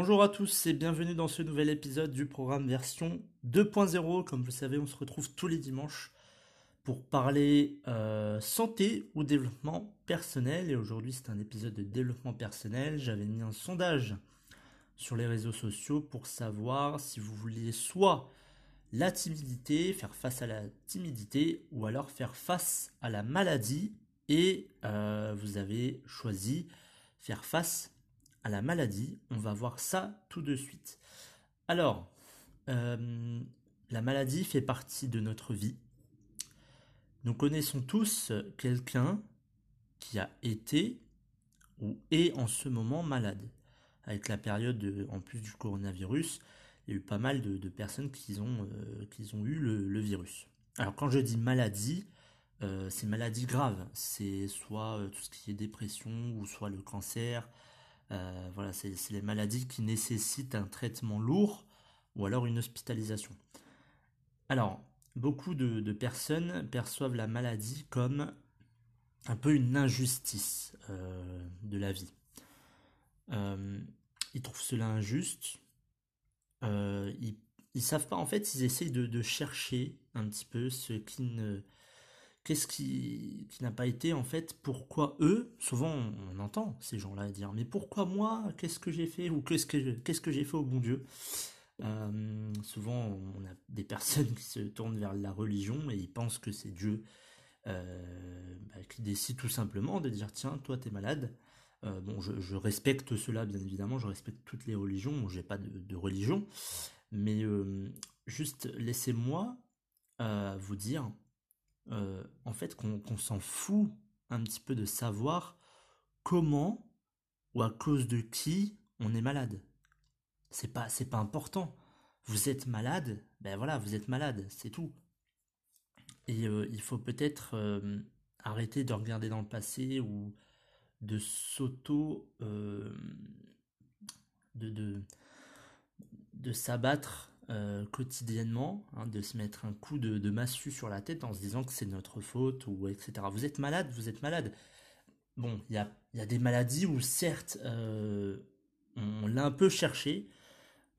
Bonjour à tous et bienvenue dans ce nouvel épisode du programme version 2.0. Comme vous le savez, on se retrouve tous les dimanches pour parler euh, santé ou développement personnel. Et aujourd'hui, c'est un épisode de développement personnel. J'avais mis un sondage sur les réseaux sociaux pour savoir si vous vouliez soit la timidité, faire face à la timidité, ou alors faire face à la maladie. Et euh, vous avez choisi faire face à la maladie. On va voir ça tout de suite. Alors, euh, la maladie fait partie de notre vie. Nous connaissons tous quelqu'un qui a été ou est en ce moment malade. Avec la période en plus du coronavirus, il y a eu pas mal de, personnes qui ont, euh, eu le, virus. Alors quand je dis maladie, euh, c'est maladie grave. C'est soit tout ce qui est dépression ou soit le cancer, euh, voilà, c'est les maladies qui nécessitent un traitement lourd ou alors une hospitalisation. Alors, beaucoup de, personnes perçoivent la maladie comme un peu une injustice euh, de la vie. Euh, ils trouvent cela injuste. ils, ne savent pas, en fait, ils essayent de chercher un petit peu ce qui ne qu'est-ce qui, n'a pas été en fait pourquoi eux souvent on, entend ces gens-là dire mais pourquoi moi qu'est-ce que j'ai fait ou qu'est-ce que qu'est-ce que j'ai fait au bon Dieu? Euh, souvent on a des personnes qui se tournent vers la religion et ils pensent que c'est Dieu euh, bah, qui décide tout simplement de dire tiens toi t'es malade. Euh, bon je, respecte cela bien évidemment je respecte toutes les religions j'ai pas de, religion mais juste laissez-moi vous dire euh, en fait, qu'on s'en fout un petit peu de savoir comment ou à cause de qui on est malade. C'est pas, c'est pas important. Vous êtes malade, ben voilà, vous êtes malade, c'est tout. Et euh, il faut peut-être euh, arrêter de regarder dans le passé ou de s'auto, de, de, de s'abattre euh, quotidiennement, hein, de se mettre un coup de, massue sur la tête en se disant que c'est notre faute ou etc. Vous êtes malade, vous êtes malade. Bon, il y a, des maladies où certes euh, on l'a un peu cherché,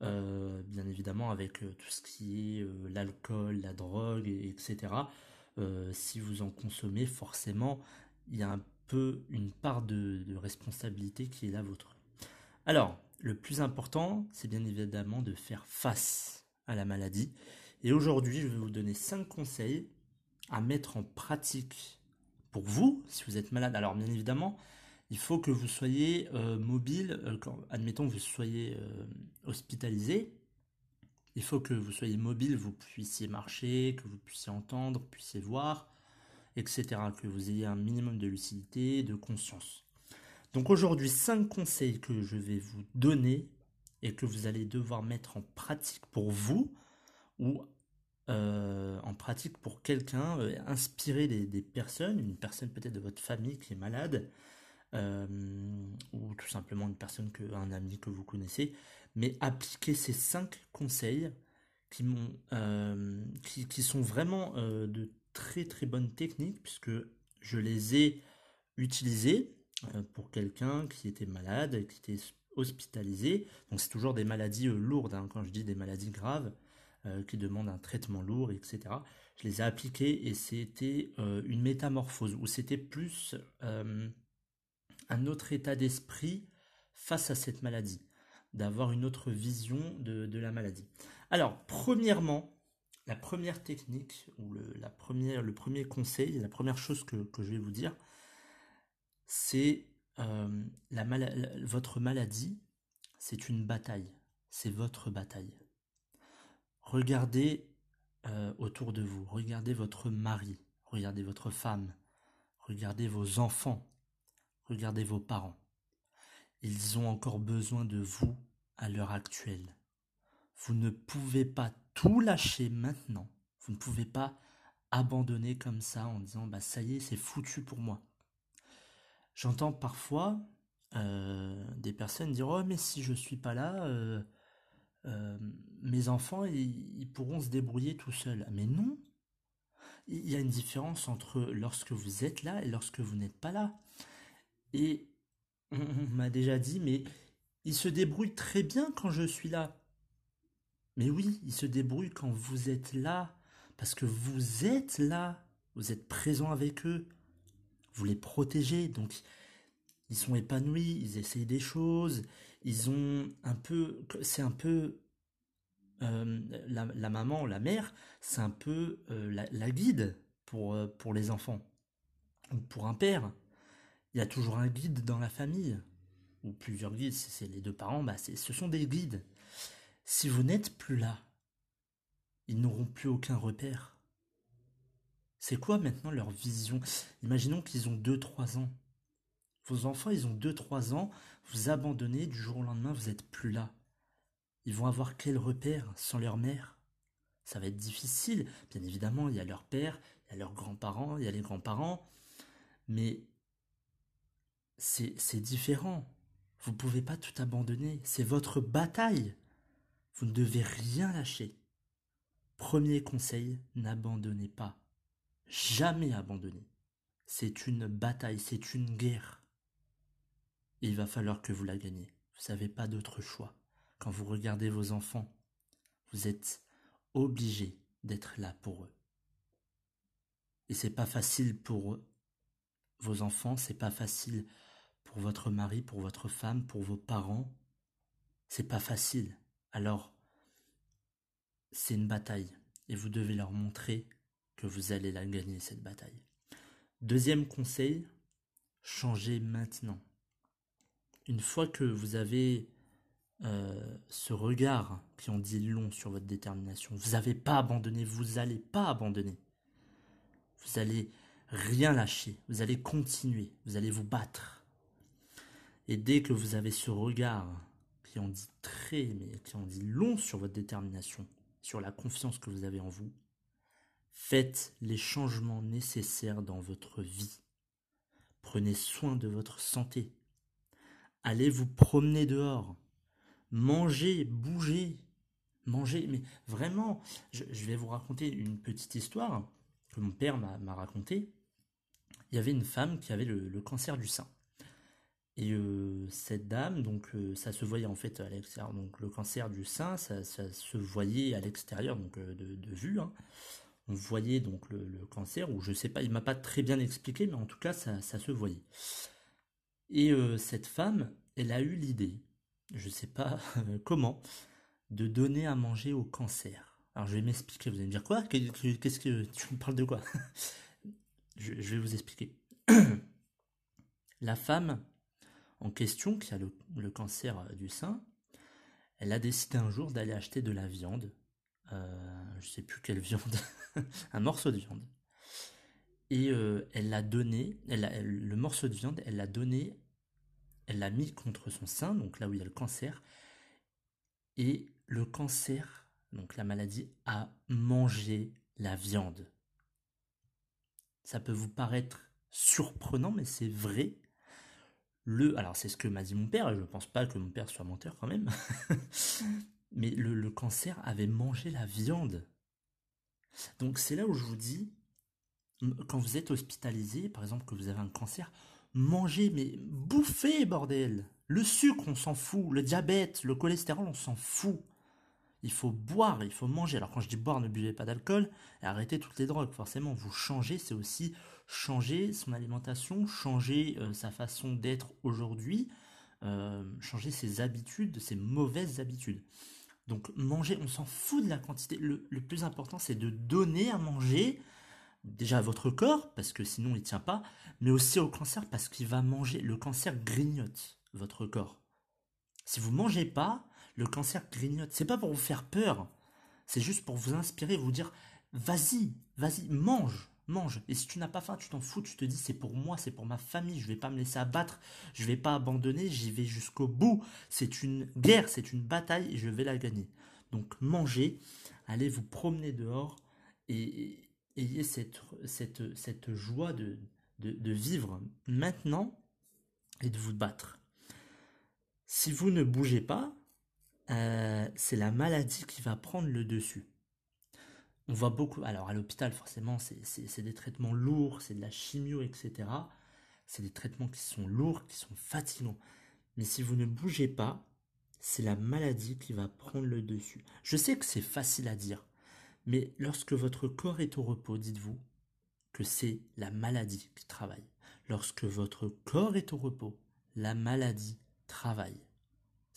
euh, bien évidemment avec tout ce qui est l'alcool, la drogue, etc. si vous en consommez, forcément, il y a un peu une part de, de responsabilité qui est la vôtre. Alors, le plus important, c'est bien évidemment de faire face la maladie. Et aujourd'hui, je vais vous donner 5 conseils à mettre en pratique pour vous si vous êtes malade. Alors bien évidemment, il faut que vous soyez euh, mobile, euh, quand, admettons que vous soyez euh, hospitalisé, il faut que vous soyez mobile, vous puissiez marcher, que vous puissiez entendre, puissiez voir, etc. Que vous ayez un minimum de lucidité, de conscience. Donc aujourd'hui, 5 conseils que je vais vous donner et que vous allez devoir mettre en pratique pour vous ou euh, en pratique pour quelqu'un, euh, inspirer des, personnes, une personne peut-être de votre famille qui est malade, euh, ou tout simplement une personne, que, un ami que vous connaissez, mais appliquer ces cinq conseils qui, qui, qui, sont vraiment de très très bonnes techniques, puisque je les ai utilisés pour quelqu'un qui était malade, qui était hospitalisés. Donc c'est toujours des maladies euh, lourdes, hein. quand je dis des maladies graves, euh, qui demandent un traitement lourd, etc. Je les ai appliquées et c'était euh, une métamorphose, où c'était plus un autre état d'esprit face à cette maladie, d'avoir une autre vision de, la maladie. Alors, premièrement, la première technique, ou le, la première, le premier conseil, la première chose que, que je vais vous dire, c'est euh, votre maladie, c'est une bataille, c'est votre bataille. Regardez euh, autour de vous, regardez votre mari, regardez votre femme, regardez vos enfants, regardez vos parents. Ils ont encore besoin de vous à l'heure actuelle. Vous ne pouvez pas tout lâcher maintenant. Vous ne pouvez pas abandonner comme ça en disant bah ça y est c'est foutu pour moi. J'entends parfois euh, des personnes dire oh mais si je suis pas là euh, euh, mes enfants ils, pourront se débrouiller tout seuls. Mais non, il y a une différence entre lorsque vous êtes là et lorsque vous n'êtes pas là. Et on, m'a déjà dit, mais il se débrouille très bien quand je suis là. Mais oui, il se débrouille quand vous êtes là, parce que vous êtes là, vous êtes présent avec eux, vous les protégez, donc ils sont épanouis, ils essayent des choses, ils ont un peu, c'est un peu euh, la, maman, la mère, c'est un peu euh, la, guide pour, euh, pour les enfants. Ou pour un père, il y a toujours un guide dans la famille. Ou plusieurs guides, si c'est les deux parents, bah ce sont des guides. Si vous n'êtes plus là, ils n'auront plus aucun repère. C'est quoi maintenant leur vision? Imaginons qu'ils ont 2-3 ans. Vos enfants, ils ont 2-3 ans, vous abandonnez, du jour au lendemain, vous n'êtes plus là. Ils vont avoir quel repère sans leur mère? Ça va être difficile. Bien évidemment, il y a leur père, il y a leurs grands-parents, il y a les grands-parents. Mais c'est différent. Vous ne pouvez pas tout abandonner. C'est votre bataille. Vous ne devez rien lâcher. Premier conseil, n'abandonnez pas. Jamais abandonner. C'est une bataille, c'est une guerre. Il va falloir que vous la gagniez. Vous n'avez pas d'autre choix. Quand vous regardez vos enfants, vous êtes obligé d'être là pour eux. Et c'est pas facile pour vos enfants, c'est pas facile pour votre mari, pour votre femme, pour vos parents. C'est pas facile. Alors, c'est une bataille et vous devez leur montrer vous allez la gagner cette bataille. Deuxième conseil, changez maintenant. Une fois que vous avez euh, ce regard qui en dit long sur votre détermination. Vous n'avez pas abandonné, vous n'allez pas abandonner. Vous allez rien lâcher, vous allez continuer, vous allez vous battre. Et dès que vous avez ce regard qui en dit très, mais qui en dit long sur votre détermination, sur la confiance que vous avez en vous, faites les changements nécessaires dans votre vie. Prenez soin de votre santé. Allez vous promener dehors manger, bouger, manger. Mais vraiment, je, vais vous raconter une petite histoire que mon père m'a racontée. Il y avait une femme qui avait le, cancer du sein. Et euh, cette dame, donc euh, ça se voyait en fait à l'extérieur. Donc le cancer du sein, ça, se voyait à l'extérieur, donc euh, de, vue. Hein. On voyait donc le, cancer, ou je sais pas, il m'a pas très bien expliqué, mais en tout cas ça, ça se voyait. Et cette femme, elle a eu l'idée je sais pas comment, de donner à manger au cancer. Alors je vais m'expliquer, vous allez me dire quoi? Qu'est-ce que tu me parles de quoi? Je, vais vous expliquer. La femme en question, qui a le, cancer du sein, elle a décidé un jour d'aller acheter de la viande. Euh, je sais plus quelle viande, un morceau de viande. Et euh, elle l'a donné, elle, le morceau de viande, elle l'a donné elle l'a mis contre son sein, donc là où il y a le cancer, et le cancer, donc la maladie, a mangé la viande. Ça peut vous paraître surprenant, mais c'est vrai. Le, alors c'est ce que m'a dit mon père, et je ne pense pas que mon père soit menteur quand même, mais le, cancer avait mangé la viande. Donc c'est là où je vous dis, quand vous êtes hospitalisé, par exemple que vous avez un cancer, manger, mais bouffer, bordel. Le sucre, on s'en fout. Le diabète, le cholestérol, on s'en fout. Il faut boire, il faut manger. Alors quand je dis boire, ne buvez pas d'alcool et arrêtez toutes les drogues. Forcément, vous changez, c'est aussi changer son alimentation, changer euh, sa façon d'être aujourd'hui, euh, changer ses habitudes, ses mauvaises habitudes. Donc manger, on s'en fout de la quantité. Le, plus important, c'est de donner à manger déjà à votre corps, parce que sinon il tient pas, mais aussi au cancer, parce qu'il va manger. Le cancer grignote votre corps. Si vous mangez pas, le cancer grignote. C'est pas pour vous faire peur, c'est juste pour vous inspirer, vous dire vas-y, vas-y, mange, mange. Et si tu n'as pas faim, tu t'en fous, tu te dis c'est pour moi, c'est pour ma famille, je vais pas me laisser abattre, je vais pas abandonner, j'y vais jusqu'au bout. C'est une guerre, c'est une bataille et je vais la gagner. Donc mangez, allez vous promener dehors et ayez cette, joie de, de, vivre maintenant et de vous battre. Si vous ne bougez pas, euh, c'est la maladie qui va prendre le dessus. On voit beaucoup, alors à l'hôpital forcément c'est des traitements lourds, c'est de la chimio, etc. C'est des traitements qui sont lourds, qui sont fatigants. Mais si vous ne bougez pas, c'est la maladie qui va prendre le dessus. Je sais que c'est facile à dire, mais lorsque votre corps est au repos, dites-vous que c'est la maladie qui travaille. Lorsque votre corps est au repos, la maladie travaille.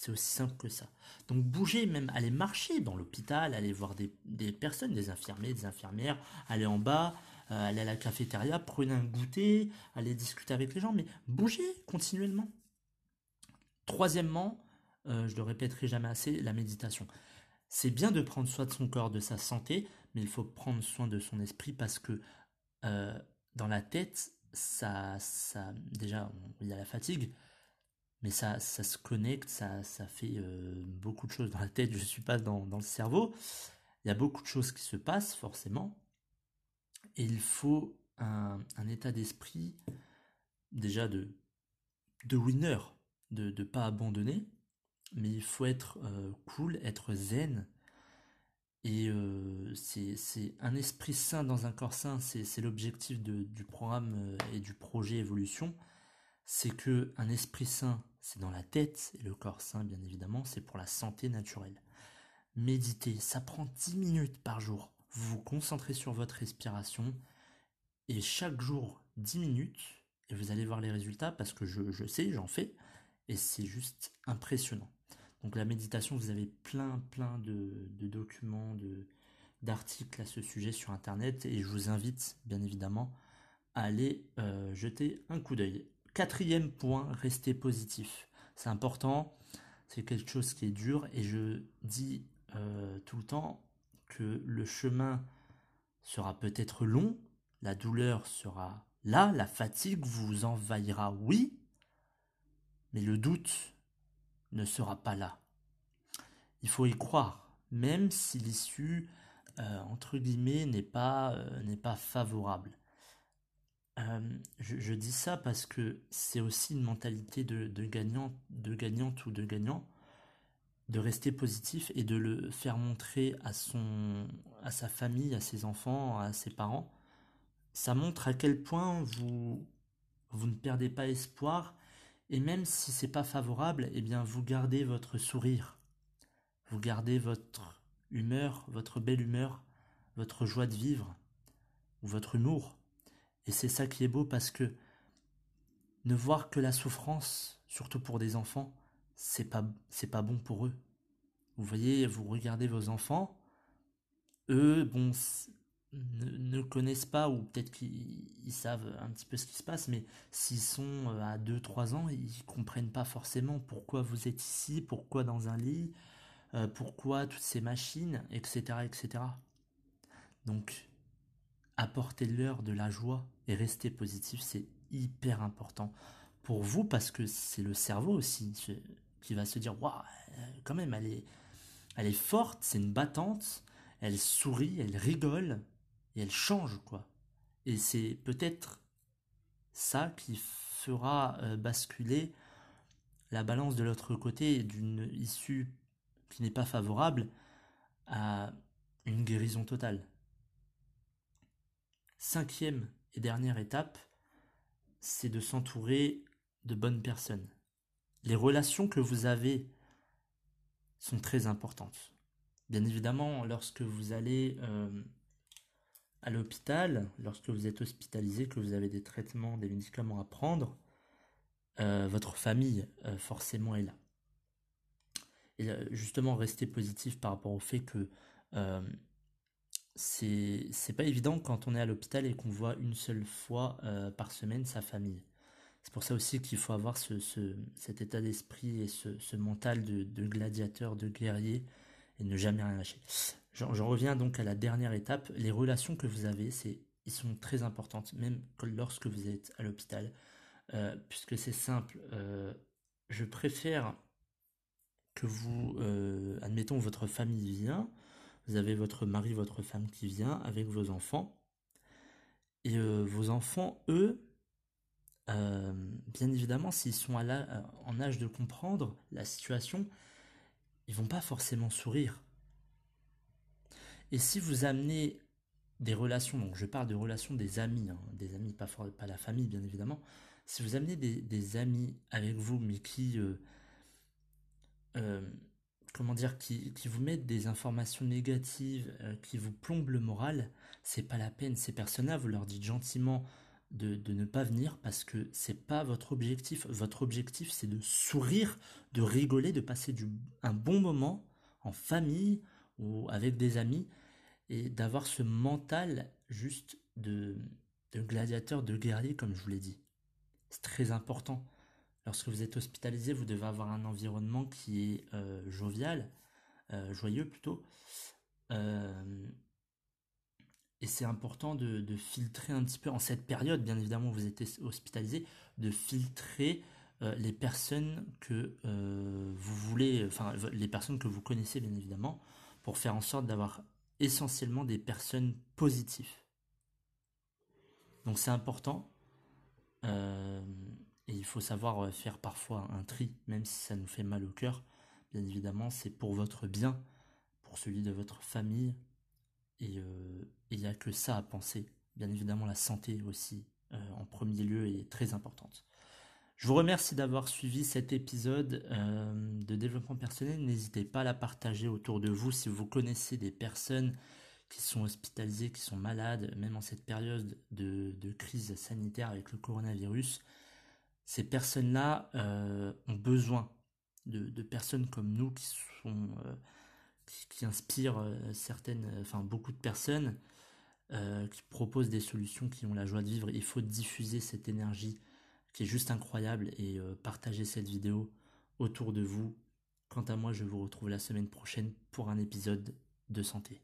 C'est aussi simple que ça. Donc bougez, même aller marcher dans l'hôpital, aller voir des, personnes, des infirmiers, des infirmières, aller en bas, euh, aller à la cafétéria, prenez un goûter, aller discuter avec les gens, mais bougez continuellement. Troisièmement, euh, je le répéterai jamais assez, la méditation. C'est bien de prendre soin de son corps, de sa santé, mais il faut prendre soin de son esprit parce que euh, dans la tête, ça, ça, déjà, il y a la fatigue, mais ça, ça se connecte, ça, ça fait euh, beaucoup de choses dans la tête. Je ne suis pas dans, dans, le cerveau. Il y a beaucoup de choses qui se passent forcément, et il faut un, état d'esprit déjà de, de winner, de ne pas abandonner, mais il faut être euh, cool, être zen. Et euh, c'est un esprit sain dans un corps sain, c'est l'objectif du programme euh, et du projet évolution. C'est que un esprit sain, c'est dans la tête, et le corps sain, bien évidemment, c'est pour la santé naturelle. Méditer, ça prend 10 minutes par jour. Vous vous concentrez sur votre respiration, et chaque jour 10 minutes, et vous allez voir les résultats parce que je, sais, j'en fais, et c'est juste impressionnant. Donc la méditation, vous avez plein plein de, documents, d'articles à ce sujet sur Internet et je vous invite bien évidemment à aller euh, jeter un coup d'œil. Quatrième point, restez positif. C'est important, c'est quelque chose qui est dur et je dis euh, tout le temps que le chemin sera peut-être long, la douleur sera là, la fatigue vous envahira, oui, mais le doute ne sera pas là. Il faut y croire, même si l'issue, euh, entre guillemets, n'est pas, euh, n'est pas favorable. Je, dis ça parce que c'est aussi une mentalité de, gagnant, de gagnante ou de gagnant, de rester positif et de le faire montrer à son, à sa famille, à ses enfants, à ses parents. Ça montre à quel point vous, vous ne perdez pas espoir et même si c'est pas favorable, eh bien vous gardez votre sourire, vous gardez votre humeur, votre belle humeur, votre joie de vivre, ou votre humour. Et c'est ça qui est beau parce que ne voir que la souffrance, surtout pour des enfants, c'est pas c'est pas bon pour eux. Vous voyez, vous regardez vos enfants, eux, bon, ne, connaissent pas, ou peut-être qu'ils savent un petit peu ce qui se passe, mais s'ils sont euh, à 2-3 ans, ils comprennent pas forcément pourquoi vous êtes ici, pourquoi dans un lit, euh, pourquoi toutes ces machines, etc. etc. Donc, apportez-leur de la joie et restez positif, c'est hyper important pour vous parce que c'est le cerveau aussi qui va se dire waouh, quand même, elle est, elle est forte, c'est une battante, elle sourit, elle rigole, et elle change quoi. Et c'est peut-être ça qui fera euh, basculer la balance de l'autre côté d'une issue qui n'est pas favorable à une guérison totale. Cinquième et dernière étape, c'est de s'entourer de bonnes personnes. Les relations que vous avez sont très importantes. Bien évidemment, lorsque vous allez euh, à l'hôpital, lorsque vous êtes hospitalisé, que vous avez des traitements, des médicaments à prendre, euh, votre famille euh, forcément est là. Et justement, rester positif par rapport au fait que c'est pas évident quand on est à l'hôpital et qu'on voit une seule fois par semaine sa famille. C'est pour ça aussi qu'il faut avoir ce, cet état d'esprit et ce, ce mental de, de, gladiateur, de guerrier et ne jamais rien lâcher. J'en reviens donc à la dernière étape. Les relations que vous avez, c'est ils sont très importantes, même lorsque vous êtes à l'hôpital, euh, puisque c'est simple. Euh, je préfère que vous, euh, admettons, votre famille vient, vous avez votre mari, votre femme qui vient avec vos enfants, et vos enfants, eux, bien évidemment, s'ils sont en âge de comprendre la situation, ils vont pas forcément sourire. Et si vous amenez des relations, donc je parle de relations des amis, hein, des amis, pas, la famille bien évidemment, si vous amenez des, amis avec vous, mais qui, euh, euh, comment dire, qui, vous mettent des informations négatives, euh, qui vous plombent le moral, c'est pas la peine. Ces personnes-là, vous leur dites gentiment de, ne pas venir parce que c'est pas votre objectif. Votre objectif, c'est de sourire, de rigoler, de passer du, un bon moment en famille ou avec des amis et d'avoir ce mental juste de, de gladiateur, de guerrier, comme je vous l'ai dit. C'est très important. Lorsque vous êtes hospitalisé, vous devez avoir un environnement qui est euh, jovial, euh, joyeux plutôt. Euh, et c'est important de, filtrer un petit peu, en cette période, bien évidemment, vous êtes hospitalisé, de filtrer les personnes que vous voulez, enfin, les personnes que vous connaissez, bien évidemment, pour faire en sorte d'avoir essentiellement des personnes positives. Donc c'est important. Et il faut savoir euh, faire parfois un tri, même si ça nous fait mal au cœur. Bien évidemment, c'est pour votre bien, pour celui de votre famille. Et euh, il n'y a que ça à penser. Bien évidemment, la santé aussi, en premier lieu, est très importante. Je vous remercie d'avoir suivi cet épisode de développement personnel. N'hésitez pas à la partager autour de vous si vous connaissez des personnes qui sont hospitalisés, qui sont malades, même en cette période de, crise sanitaire avec le coronavirus, ces personnes-là euh, ont besoin de, personnes comme nous qui sont euh, qui, inspirent euh, certaines, enfin beaucoup de personnes, qui proposent des solutions, qui ont la joie de vivre. Il faut diffuser cette énergie qui est juste incroyable et partager cette vidéo autour de vous. Quant à moi, je vous retrouve la semaine prochaine pour un épisode de santé.